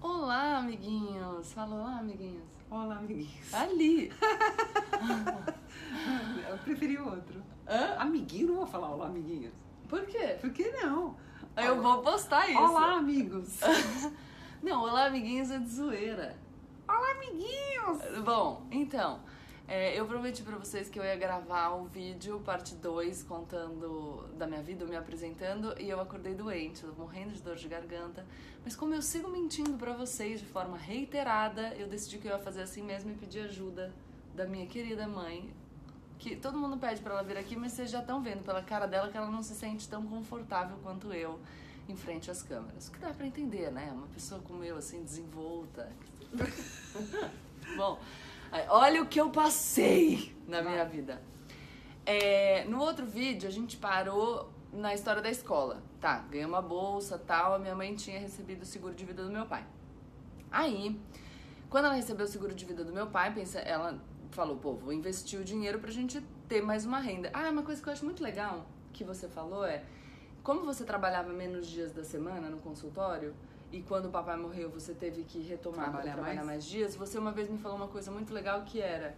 Olá, amiguinhos! Fala olá, amiguinhos. Olá, amiguinhos. Ali! Eu preferi o outro. Hã? Amiguinho, não vou falar olá, amiguinhos. Por quê? Por que não? Eu vou postar isso. Olá, amigos. Não, olá, amiguinhos é de zoeira. olá, amiguinhos. Bom, então, é, eu prometi pra vocês que eu ia gravar o vídeo, parte 2, contando da minha vida, me apresentando, e eu acordei doente, morrendo de dor de garganta. Mas como eu sigo mentindo pra vocês de forma reiterada, eu decidi que eu ia fazer assim mesmo e pedir ajuda da minha querida mãe. Que todo mundo pede pra ela vir aqui, mas vocês já estão vendo pela cara dela que ela não se sente tão confortável quanto eu em frente às câmeras. O que dá pra entender, né? Uma pessoa como eu, assim, desenvolta. Bom, olha o que eu passei na minha vida. É, no outro vídeo, a gente parou na história da escola. Tá, ganhei uma bolsa tal, a minha mãe tinha recebido o seguro de vida do meu pai. Aí, quando ela recebeu o seguro de vida do meu pai, pensa, ela falou, pô, vou investir o dinheiro pra gente ter mais uma renda. Ah, uma coisa que eu acho muito legal que você falou é, como você trabalhava menos dias da semana no consultório, e quando o papai morreu você teve que retomar Trabalhar trabalhar mais? mais? dias, você uma vez me falou uma coisa muito legal que era,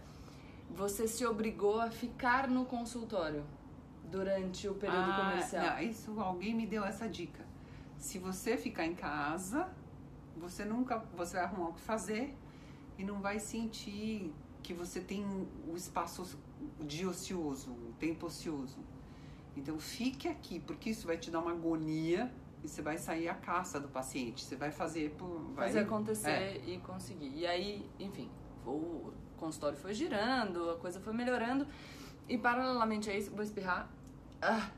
você se obrigou a ficar no consultório durante o período comercial. Ah, Não, isso alguém me deu essa dica. Se você ficar em casa, você nunca você vai arrumar o que fazer e não vai sentir que você tem o espaço de ocioso, o tempo ocioso. Então fique aqui, porque isso vai te dar uma agonia e você vai sair à caça do paciente. Você vai fazer por vai, fazer acontecer É. e conseguir. E aí, enfim, o consultório foi girando, a coisa foi melhorando. E paralelamente a isso, vou espirrar. Ah,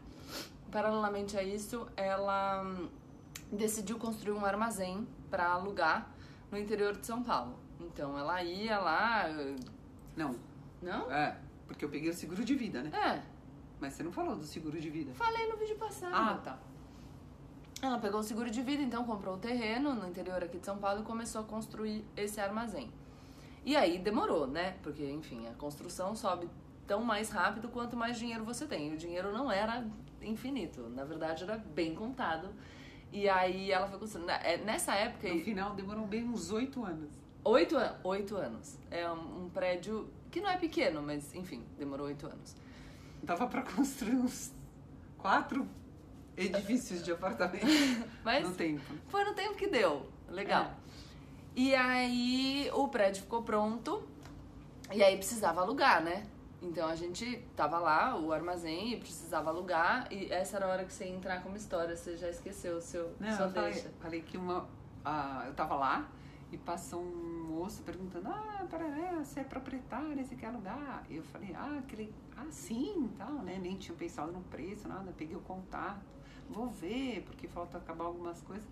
paralelamente a isso, ela hum, decidiu construir um armazém para alugar no interior de São Paulo. Então ela ia lá, eh, Não, não? é, porque eu peguei o seguro de vida, né? É, Mas você não falou do seguro de vida. falei no vídeo passado. Ah, tá. Ela pegou o seguro de vida, então comprou o terreno no interior aqui de São Paulo e começou a construir esse armazém. E aí demorou, né? Porque, enfim, a construção sobe tão mais rápido quanto mais dinheiro você tem. E o dinheiro não era infinito, na verdade era bem contado. E aí ela foi construindo. É, Nessa época, No final demorou bem uns oito anos. oito, an- oito anos. É um, um prédio que não é pequeno, mas enfim, demorou oito anos. Dava pra construir uns quatro edifícios de apartamento Mas no tempo. Foi no tempo que deu. Legal. É. E aí o prédio ficou pronto. E aí precisava alugar, né? Então a gente tava lá, o armazém, e precisava alugar. E essa era a hora que você ia entrar como história. Você já esqueceu o seu Não, sua eu falei, deixa. falei que uma. ah, eu tava lá e passou um moço perguntando: Ah, parará, você é proprietária, você quer alugar? E eu falei: Ah, aquele. Ah, sim, tal, né? Nem tinha pensado no preço, nada. Peguei o contato, vou ver, porque falta acabar algumas coisas.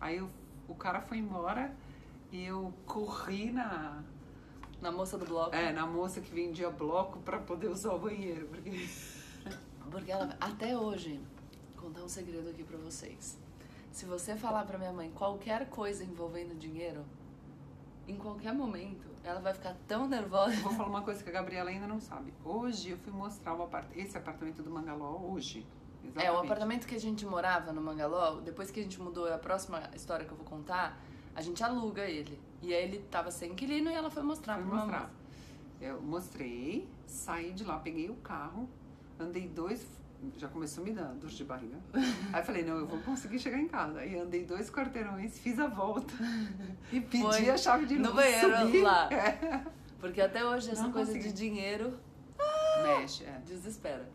Aí eu- o cara foi embora e eu corri na. Na moça do bloco. É, na moça que vendia bloco pra poder usar o banheiro, porque. Porque ela, até hoje, vou contar um segredo aqui pra vocês. Se você falar pra minha mãe qualquer coisa envolvendo dinheiro, em qualquer momento, ela vai ficar tão nervosa. Vou falar uma coisa que a Gabriela ainda não sabe. Hoje eu fui mostrar o apart... esse apartamento do Mangaló hoje. É, o Exatamente. apartamento que a gente morava no Mangaló, depois que a gente mudou, é a próxima história que eu vou contar, a gente aluga ele. E aí ele tava sem inquilino e ela foi mostrar Fui pra mamãe. mostrar. Eu mostrei, saí de lá, peguei o carro, andei dois. Já começou a me dar dor de barriga. Aí falei, não, eu vou conseguir chegar em casa. Aí andei dois quarteirões, fiz a volta e pedi Foi a chave de luz. no banheiro subi. lá. É. Porque até hoje essa Não coisa consegui. de dinheiro Mexe, é. desespera.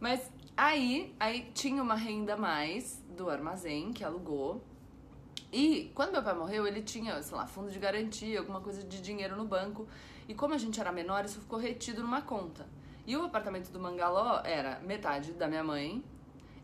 Mas aí, aí tinha uma renda a mais do armazém que alugou. E quando meu pai morreu, ele tinha, sei lá, fundo de garantia, alguma coisa de dinheiro no banco. E como a gente era menor, isso ficou retido numa conta. E o apartamento do Mangaló era metade da minha mãe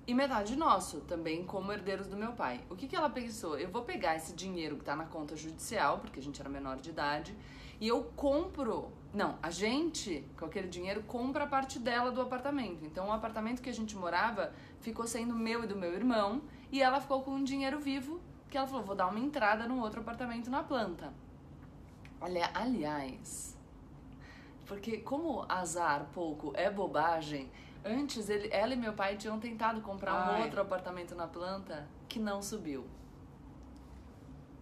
e metade nosso, também como herdeiros do meu pai. O que, que ela pensou? Eu vou pegar esse dinheiro que tá na conta judicial, porque a gente era menor de idade, e eu compro. Não, a gente, com aquele dinheiro, compra a parte dela do apartamento. Então, o apartamento que a gente morava ficou sendo meu e do meu irmão, e ela ficou com um dinheiro vivo, que ela falou: vou dar uma entrada num outro apartamento na planta. Olha, aliás, porque como azar pouco é bobagem, antes ele, ela e meu pai tinham tentado comprar um Ai. outro apartamento na planta que não subiu.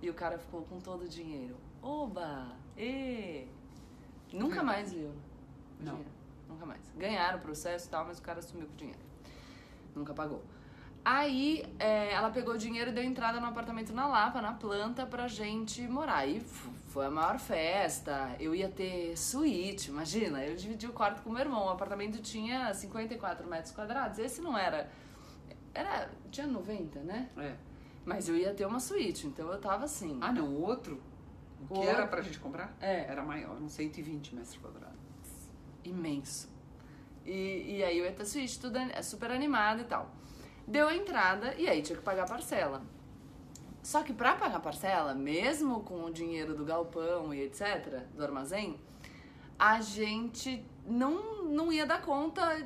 E o cara ficou com todo o dinheiro. Oba! E Nunca mais viu. Não. dinheiro. Nunca mais. Ganharam o processo e tal, mas o cara sumiu com o dinheiro. Nunca pagou. Aí é, ela pegou o dinheiro e deu entrada no apartamento na Lapa, na planta, pra gente morar. Aí f- foi a maior festa. Eu ia ter suíte, imagina. Eu dividi o quarto com meu irmão. O apartamento tinha 54 metros quadrados. Esse não era. Era. Tinha 90, né? É. Mas eu ia ter uma suíte, então eu tava assim. Ah, não, o outro, o que era pra gente comprar, É. era maior, uns 120 metros quadrados. imenso. E, e aí eu ia ter suíte, tudo an- super animada e tal. Deu a entrada e aí tinha que pagar a parcela. Só que pra pagar a parcela, mesmo com o dinheiro do galpão e etc., do armazém, a gente não, não ia dar conta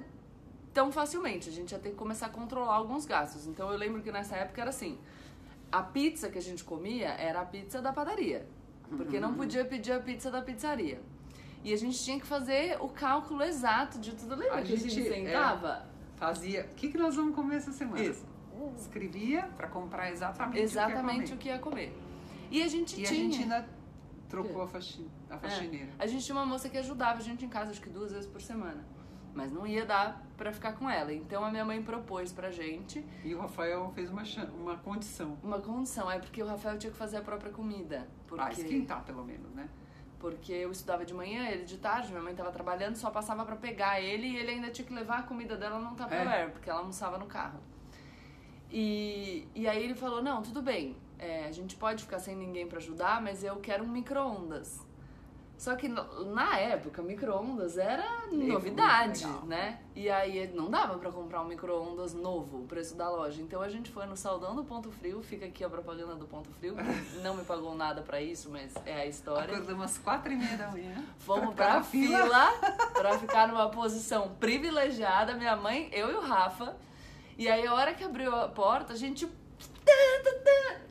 tão facilmente. A gente ia ter que começar a controlar alguns gastos. Então eu lembro que nessa época era assim: a pizza que a gente comia era a pizza da padaria. Porque não podia pedir a pizza da pizzaria. E a gente tinha que fazer o cálculo exato de tudo. Lembra A que a gente gente, é, sentava? Fazia, o que, que nós vamos comer essa semana? Isso. Escrevia pra comprar exatamente, Exatamente o o que ia comer. E a gente que ia tinha. comer. E a gente ainda trocou a, faxi, a faxineira. A gente tinha uma moça que ajudava a gente em casa, acho que duas vezes por semana. Mas não ia dar pra ficar com ela. Então a minha mãe propôs pra gente E o Rafael fez uma, uma condição. uma condição. É porque o Rafael tinha que fazer a própria comida. Porque, Ah, esquentar pelo menos, né? porque eu estudava de manhã, ele de tarde, minha mãe tava trabalhando, só passava pra pegar ele e ele ainda tinha que levar a comida dela num Tupperware, porque ela almoçava no carro. E, e aí ele falou, não, tudo bem, é, a gente pode ficar sem ninguém pra ajudar, mas eu quero um micro-ondas. Só que na época, micro-ondas era novidade, né? E aí não dava pra comprar um micro-ondas novo, o preço da loja. Então a gente foi no Saldão do Ponto Frio, fica aqui a propaganda do Ponto Frio, que não me pagou nada pra isso, mas é a história. Acordamos quatro e meia da manhã. Fomos pra pra na fila pra ficar numa posição privilegiada, minha mãe, eu e o Rafa. E aí, a hora que abriu a porta, a gente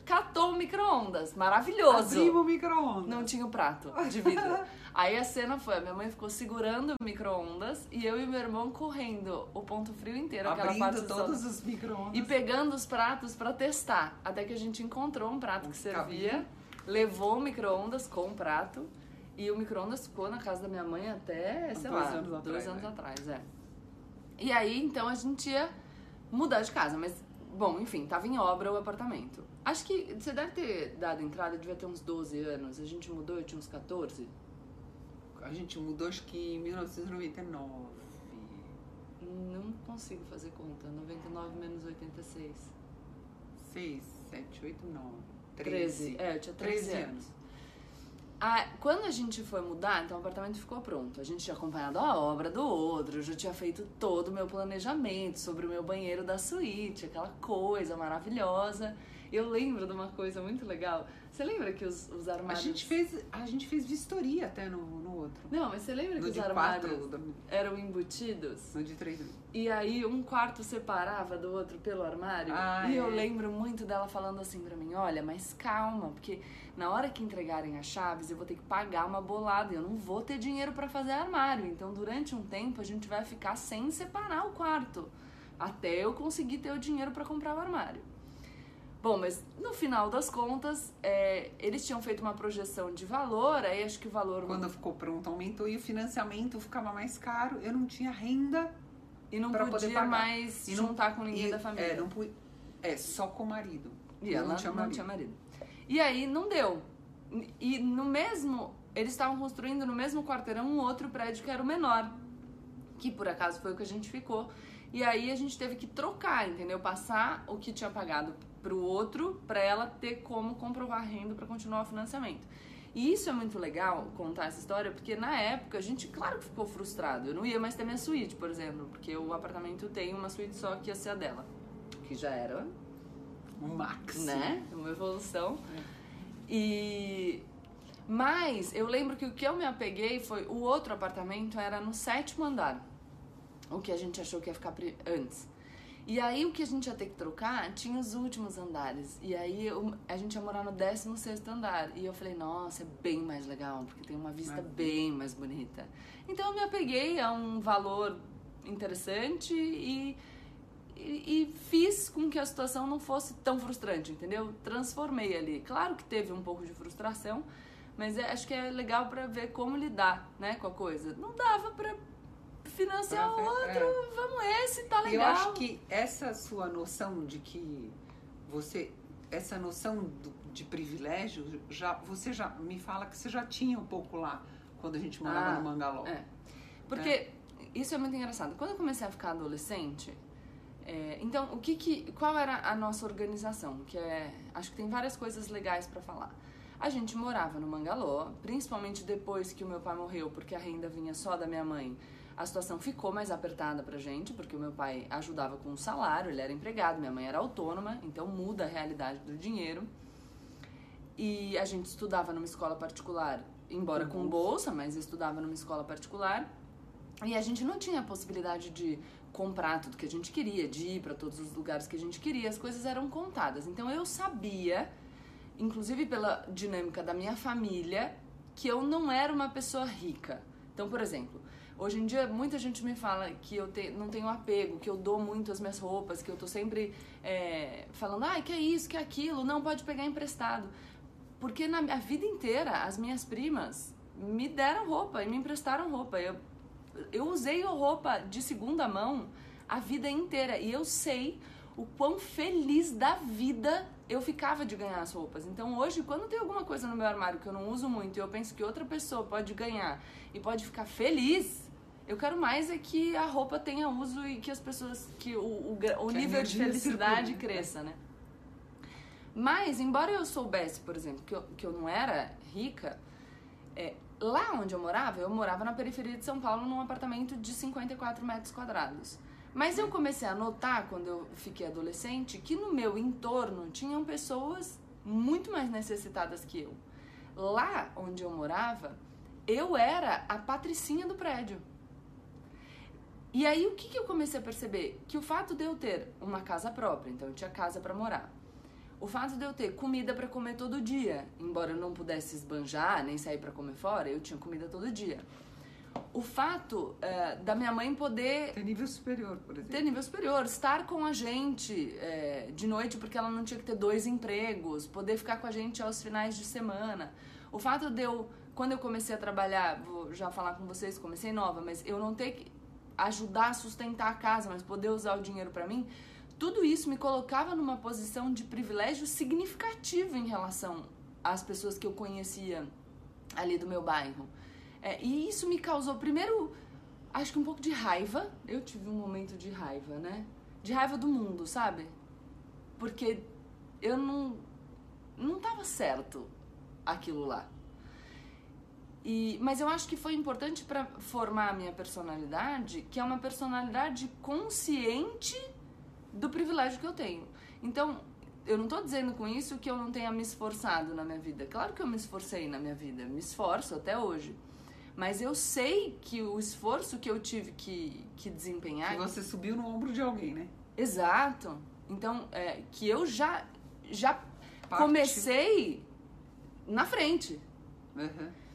catou o micro-ondas. Maravilhoso. Abrimos o micro-ondas. Não tinha o prato de vidro. Aí a cena foi: a minha mãe ficou segurando o micro-ondas e eu e meu irmão correndo o ponto frio inteiro, aquela parte todos os micro-ondas. E pegando os pratos pra testar. Até que a gente encontrou um prato que servia, levou o micro-ondas com o prato. E o micro-ondas ficou na casa da minha mãe até, sei Dois lá, anos dois atrás, anos né? atrás, é. E aí, então, a gente ia mudar de casa. Mas, bom, enfim, tava em obra o apartamento. Acho que você deve ter dado entrada, devia ter uns 12 anos. A gente mudou, eu tinha uns 14. A gente mudou acho que em 1999. Não consigo fazer conta. 99 menos 86. 6, 7, 8, 9. 13. É, eu tinha 13, 13 anos. anos. Ah, quando a gente foi mudar, então o apartamento ficou pronto. A gente tinha acompanhado a obra do outro, eu já tinha feito todo o meu planejamento sobre o meu banheiro da suíte, aquela coisa maravilhosa. Eu lembro de uma coisa muito legal. Você lembra que os, os A armários. gente fez, a gente fez vistoria até no, no outro. Não, mas você lembra que No os de armários 4, eram embutidos? no de 3. E aí um quarto separava do outro pelo armário. Ah, e eu é. lembro muito dela falando assim pra mim, olha, mas calma, porque na hora que entregarem as chaves eu vou ter que pagar uma bolada, e eu não vou ter dinheiro pra fazer armário. Então durante um tempo a gente vai ficar sem separar o quarto, até eu conseguir ter o dinheiro pra comprar o armário. Bom, mas no final das contas, é, eles tinham feito uma projeção de valor, aí acho que o valor Quando ficou pronto, aumentou e o financiamento ficava mais caro. Eu não tinha renda. e não pra poder podia pagar. mais E não- juntar com ninguém e, da família. É, não é, só com o marido. E ela não tinha marido. tinha marido. E aí não deu. E no mesmo. Eles estavam construindo no mesmo quarteirão um outro prédio que era o menor. Que por acaso foi o que a gente ficou. E aí a gente teve que trocar, entendeu? Passar o que tinha pagado pro outro pra ela ter como comprovar renda pra continuar o financiamento. E isso é muito legal contar essa história, porque na época a gente, claro que ficou frustrado. Eu não ia mais ter minha suíte, por exemplo, porque o apartamento tem uma suíte só que ia ser a dela. Que já era O Max. né? Uma evolução. E mas eu lembro que o que eu me apeguei foi o outro apartamento era no sétimo andar. O que a gente achou que ia ficar antes. E aí o que a gente ia ter que trocar tinha os últimos andares. E aí eu- a gente ia morar no 16 sexto andar. E eu falei, nossa, é bem mais legal, porque tem uma vista Mas- bem mais bonita. Então eu me apeguei a um valor interessante e e, e, fiz com que a situação não fosse tão frustrante, entendeu? Transformei ali. Claro que teve um pouco de frustração, mas é, acho que é legal para ver como lidar, né, com a coisa. Não dava para financiar pra, outro, é. vamos esse, tá legal. Eu acho que essa sua noção de que você essa noção do, de privilégio já você já me fala que você já tinha um pouco lá quando a gente morava ah, no Mangaló. É. Porque é. isso é muito engraçado. Quando eu comecei a ficar adolescente, é, então o que, que qual era a nossa organização? Que é acho que tem várias coisas legais para falar. A gente morava no Mangaló, principalmente depois que o meu pai morreu, porque a renda vinha só da minha mãe. A situação ficou mais apertada pra gente, porque o meu pai ajudava com o salário, ele era empregado, minha mãe era autônoma, então muda a realidade do dinheiro. E a gente estudava numa escola particular, embora com bolsa, mas estudava numa escola particular. E a gente não tinha a possibilidade de comprar tudo que a gente queria, de ir para todos os lugares que a gente queria, as coisas eram contadas. Então eu sabia inclusive pela dinâmica da minha família, que eu não era uma pessoa rica. Então, por exemplo, hoje em dia muita gente me fala que eu te, não tenho apego, que eu dou muito as minhas roupas, que eu tô sempre é, falando, ah, que é isso, que é aquilo, não pode pegar emprestado. Porque na a vida inteira as minhas primas me deram roupa e me emprestaram roupa. Eu, eu usei roupa de segunda mão a vida inteira e eu sei o quão feliz da vida eu ficava de ganhar as roupas. Então hoje, quando tem alguma coisa no meu armário que eu não uso muito e eu penso que outra pessoa pode ganhar e pode ficar feliz, eu quero mais é que a roupa tenha uso e que as pessoas, que o, o, o que nível de felicidade circula. cresça, né? Mas, embora eu soubesse, por exemplo, que eu, que eu não era rica, é, lá onde eu morava, eu morava na periferia de São Paulo num apartamento de 54 metros quadrados. Mas eu comecei a notar, quando eu fiquei adolescente, que no meu entorno tinham pessoas muito mais necessitadas que eu. Lá onde eu morava, eu era a patricinha do prédio. E aí o que, que eu comecei a perceber? Que o fato de eu ter uma casa própria, então eu tinha casa para morar, o fato de eu ter comida para comer todo dia, embora eu não pudesse esbanjar nem sair para comer fora, eu tinha comida todo dia o fato é, da minha mãe poder. Ter nível superior, por exemplo. Ter nível superior, estar com a gente é, de noite, porque ela não tinha que ter dois empregos, poder ficar com a gente aos finais de semana. O fato de eu, quando eu comecei a trabalhar, vou já falar com vocês, comecei nova, mas eu não ter que ajudar a sustentar a casa, mas poder usar o dinheiro para mim, tudo isso me colocava numa posição de privilégio significativo em relação às pessoas que eu conhecia ali do meu bairro. É, e isso me causou, primeiro, acho que um pouco de raiva. Eu tive um momento de raiva, né? De raiva do mundo, sabe? Porque eu não. Não tava certo aquilo lá. E, mas eu acho que foi importante para formar a minha personalidade, que é uma personalidade consciente do privilégio que eu tenho. Então, eu não estou dizendo com isso que eu não tenha me esforçado na minha vida. Claro que eu me esforcei na minha vida, me esforço até hoje. Mas eu sei que o esforço que eu tive que, que desempenhar. Que você subiu no ombro de alguém, né? Exato. Então, é, que eu já, já comecei na frente. Uhum.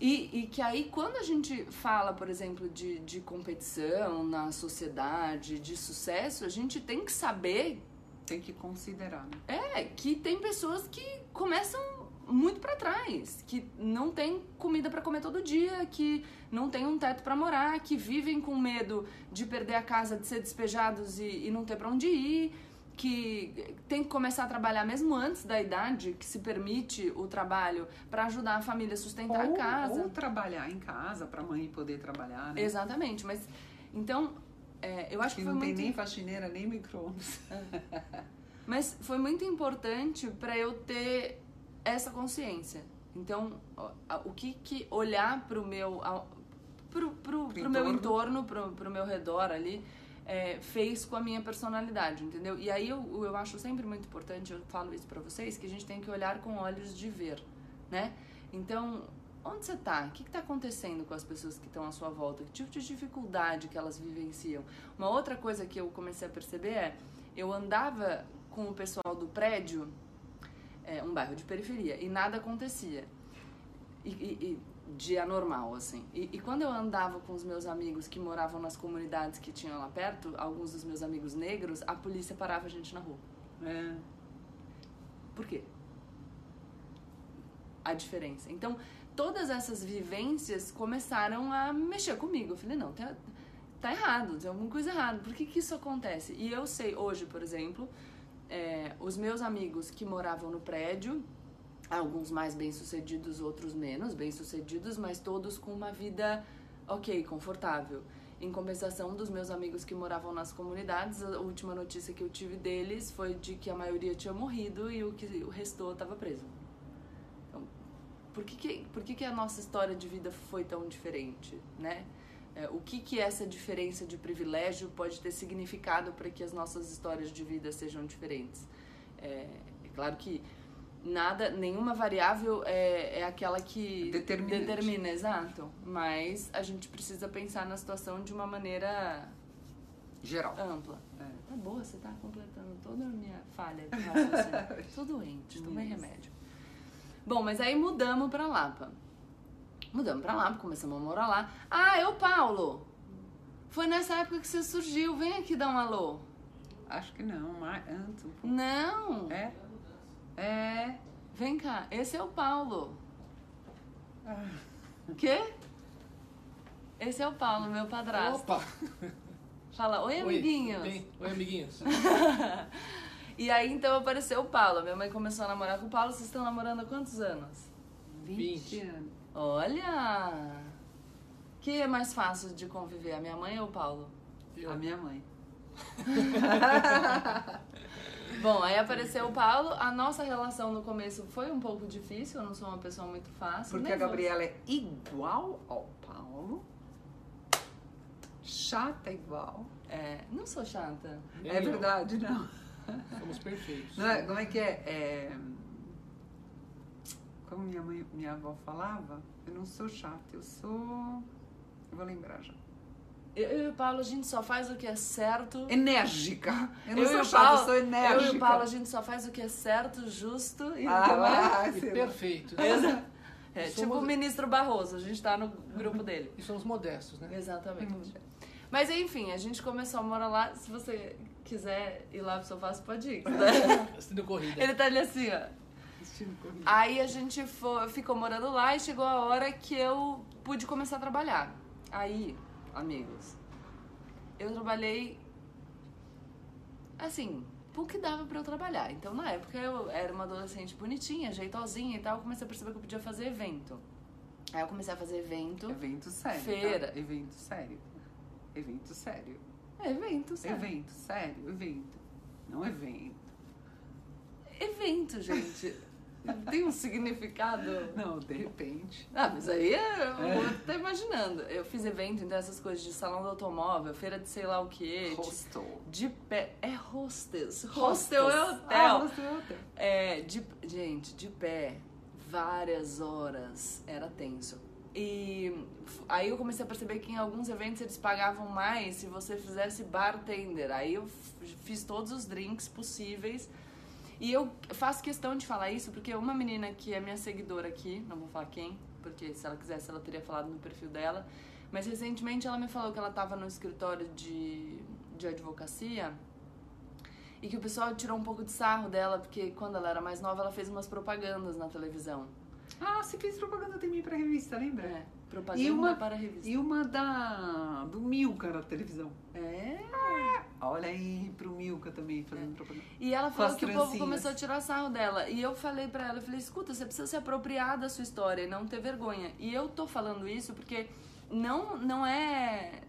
E, e que aí, quando a gente fala, por exemplo, de, de competição na sociedade, de sucesso, a gente tem que saber. Tem que considerar, né? É, que tem pessoas que começam muito para trás, que não tem comida para comer todo dia, que não tem um teto para morar, que vivem com medo de perder a casa, de ser despejados e, e não ter para onde ir, que tem que começar a trabalhar mesmo antes da idade que se permite o trabalho para ajudar a família a sustentar ou, a casa. Ou trabalhar em casa para a mãe poder trabalhar, né? Exatamente, mas então é, eu acho que, que não foi tem muito... nem faxineira nem micro-ondas. É. Mas foi muito importante para eu ter essa consciência. Então, o que que olhar para o meu pro, pro, pro, meu entorno, pro, pro meu redor ali, é, fez com a minha personalidade, entendeu? E aí eu, eu acho sempre muito importante, eu falo isso para vocês, que a gente tem que olhar com olhos de ver, né? Então, onde você tá? O que está acontecendo com as pessoas que estão à sua volta? Que tipo de dificuldade que elas vivenciam? Uma outra coisa que eu comecei a perceber é, eu andava com o pessoal do prédio é, um bairro de periferia, e nada acontecia. e, e- e de anormal, assim. E, e quando eu andava com os meus amigos que moravam nas comunidades que tinham lá perto, alguns dos meus amigos negros, a polícia parava a gente na rua. É. Por quê? A diferença. Então, todas essas vivências começaram a mexer comigo. Eu falei, não, tá, tá errado, tem alguma coisa errada. Por que, que isso acontece? E eu sei, hoje, por exemplo, é, os meus amigos que moravam no prédio, alguns mais bem-sucedidos, outros menos bem-sucedidos, mas todos com uma vida ok, confortável. Em compensação dos meus amigos que moravam nas comunidades, a última notícia que eu tive deles foi de que a maioria tinha morrido e o que o restou estava preso. Então, por que, que, por que, que a nossa história de vida foi tão diferente, né? É, o que, que essa diferença de privilégio pode ter significado para que as nossas histórias de vida sejam diferentes? É, é claro que nada, nenhuma variável é, é aquela que Determinante. determina, exato. Mas a gente precisa pensar na situação de uma maneira Geral. ampla. É. Tá boa, você tá completando toda a minha falha. Tô doente, tomei Isso. remédio. Bom, mas aí mudamos pra Lapa. Mudamos pra Lapa, começamos a morar lá. Ah, eu, Paulo! Foi nessa época que você surgiu, vem aqui dar um alô. Acho que não, mas antes um. Não! É? É. Vem cá, esse é o Paulo. Ah. Quê? Esse é o Paulo, meu padrasto. Opa! Fala, oi, amiguinhos. Oi, bem? Oi, amiguinhos. E aí então apareceu o Paulo. Minha mãe começou a namorar com o Paulo. Vocês estão namorando há quantos anos? 20 Vinte. anos. Olha! Que é mais fácil de conviver, a minha mãe ou o Paulo? Eu. A minha mãe. Bom, aí apareceu o Paulo. A nossa relação no começo foi um pouco difícil. Eu não sou uma pessoa muito fácil. Porque a. Gabriela é igual ao Paulo. Chata igual. É, não sou chata. Nem é eu. verdade, não. Somos perfeitos. Não é- como é que é? É, Como minha mãe, minha avó falava, eu não sou chata, eu sou. Eu vou lembrar já. Eu, e o Paulo, a gente só faz o que é certo. Enérgica. Eu não Eu e sou o chata, Paulo- eu sou enérgica. Eu e o Paulo, a gente só faz o que é certo, justo e Ah, é- E sei lá. perfeito. É, Somos- tipo o ministro Barroso, a gente tá no grupo dele. E somos modestos, né? Exatamente. Mas enfim, a gente começou a morar lá. Se você quiser ir lá pro sofá, você pode ir. né? Assistindo corrida. Ele tá ali assim, ó. Assistindo corrida. Aí a gente fo- ficou morando lá e chegou a hora que eu pude começar a trabalhar. Aí, amigos, eu trabalhei assim, que dava pra eu trabalhar. Então, na época, eu era uma adolescente bonitinha, jeitosinha e tal. Eu comecei a perceber que eu podia fazer evento. Aí eu comecei a fazer evento. Evento sério. Feira. Tá? Evento sério. Evento sério. É, evento, sabe? Evento sério. Evento. Não evento. Evento, gente. Tem um significado. Não, de repente. Ah, mas aí é, eu tô imaginando. Eu fiz evento, então essas coisas de salão do automóvel, feira de sei lá o quê. Hostel. De, de pé. É hostess. Hostel é Ah, hotel. hostel é hotel. É, de, gente, de pé, várias horas. Era tenso. E aí eu comecei a perceber que em alguns eventos eles pagavam mais se você fizesse bartender. Aí eu fiz todos os drinks possíveis. E eu faço questão de falar isso porque uma menina que é minha seguidora aqui, não vou falar quem, porque se ela quisesse ela teria falado no perfil dela, mas recentemente ela me falou que ela estava no escritório de, de advocacia e que o pessoal tirou um pouco de sarro dela porque quando ela era mais nova ela fez umas propagandas na televisão. Ah, você fez propaganda também pra revista, lembra? É, propaganda E uma- para a revista. E uma da. do Milka na televisão. É. Olha aí pro Milka também fazendo propaganda. E ela falou que o povo trancinhas. começou a tirar sarro dela. E eu falei pra ela, eu falei, escuta, você precisa se apropriar da sua história e não ter vergonha. E eu tô falando isso porque não, não é.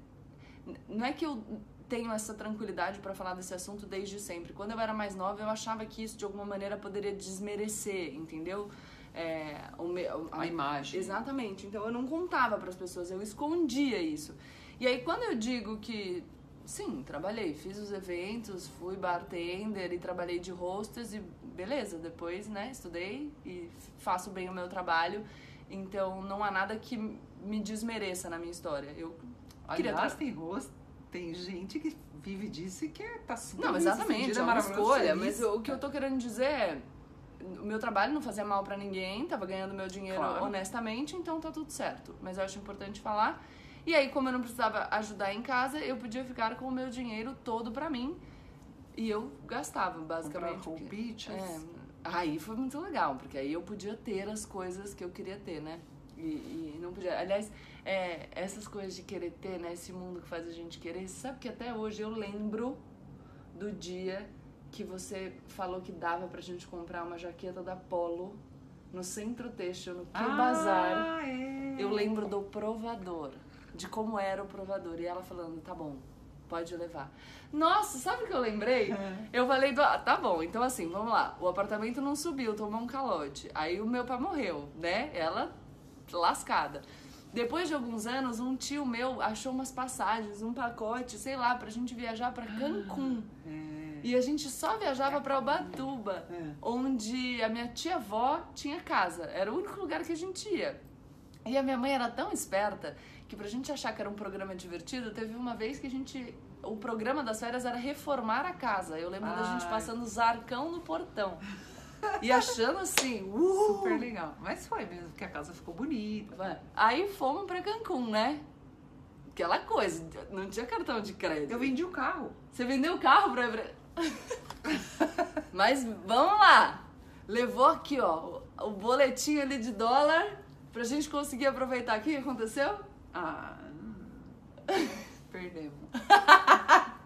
Não é que eu tenho essa tranquilidade pra falar desse assunto desde sempre. Quando eu era mais nova, eu achava que isso de alguma maneira poderia desmerecer, entendeu? É, o meu, A imagem. Exatamente. Então eu não contava para as pessoas, eu escondia isso. E aí quando eu digo que sim, trabalhei, fiz os eventos, fui bartender e trabalhei de hostess e beleza, depois, né, estudei e faço bem o meu trabalho. Então não há nada que me desmereça na minha história. Eu queria Aliás, tra- tem rosto, tem gente que vive disso e que tá super Não, exatamente, é uma escolha, mas o que eu tô querendo dizer é o meu trabalho não fazia mal pra ninguém, tava ganhando meu dinheiro Claro. honestamente, então tá tudo certo. Mas eu acho importante falar. E aí, como eu não precisava ajudar em casa, eu podia ficar com o meu dinheiro todo pra mim. E eu gastava, Comprar basicamente. porque- roupitas. é, aí foi muito legal, porque aí eu podia ter as coisas que eu queria ter, né? E, e não podia. Aliás, é, essas coisas de querer ter, né? Esse mundo que faz a gente querer. Sabe que até hoje eu lembro do dia que você falou que dava pra gente comprar uma jaqueta da Polo no Centro Têxtil, no Bazar. Ah, é. Eu lembro do provador, de como era o provador. E ela falando, tá bom, pode levar. Nossa, sabe o que eu lembrei? É. Eu falei, do- ah, tá bom, então assim, vamos lá. O apartamento não subiu, tomou um calote. Aí o meu pai morreu, né? Ela lascada. Depois de alguns anos, um tio meu achou umas passagens, um pacote, sei lá, pra gente viajar pra Cancún. É. E a gente só viajava pra Ubatuba, É. onde a minha tia-avó tinha casa. Era o único lugar que a gente ia. E a minha mãe era tão esperta que pra gente achar que era um programa divertido, teve uma vez que a gente. O programa das férias era reformar a casa. Eu lembro da gente Ai. passando zarcão no portão. E achando assim, uh! Super legal. Mas foi mesmo, porque a casa ficou bonita. Aí fomos pra Cancún, né? Aquela coisa, não tinha cartão de crédito. Eu vendi o carro. Você vendeu o carro pra- Mas vamos lá! Levou aqui, ó, o boletim ali de dólar pra gente conseguir aproveitar. O que aconteceu? Ah, perdemos.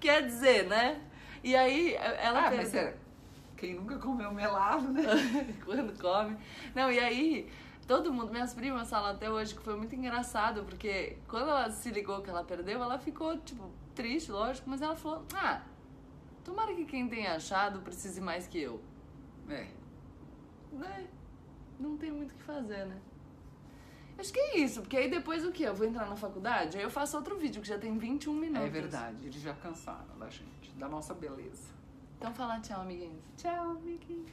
Quer dizer, né? E aí ela Ah, fez- mas é, quem nunca comeu melado, né? quando come. Não, e aí, todo mundo, minhas primas falam até hoje que foi muito engraçado, porque quando ela se ligou que ela perdeu, ela ficou, tipo, triste, lógico, mas ela falou: ah, tomara que quem tenha achado precise mais que eu. É. Né? Não tem muito o que fazer, né? Acho que é isso, porque aí depois o que? Eu vou entrar na faculdade, aí eu faço outro vídeo que já tem 21 minutos. É verdade, eles já cansaram da gente, da nossa beleza. Então fala tchau, amiguinhos. Tchau, amiguinhos.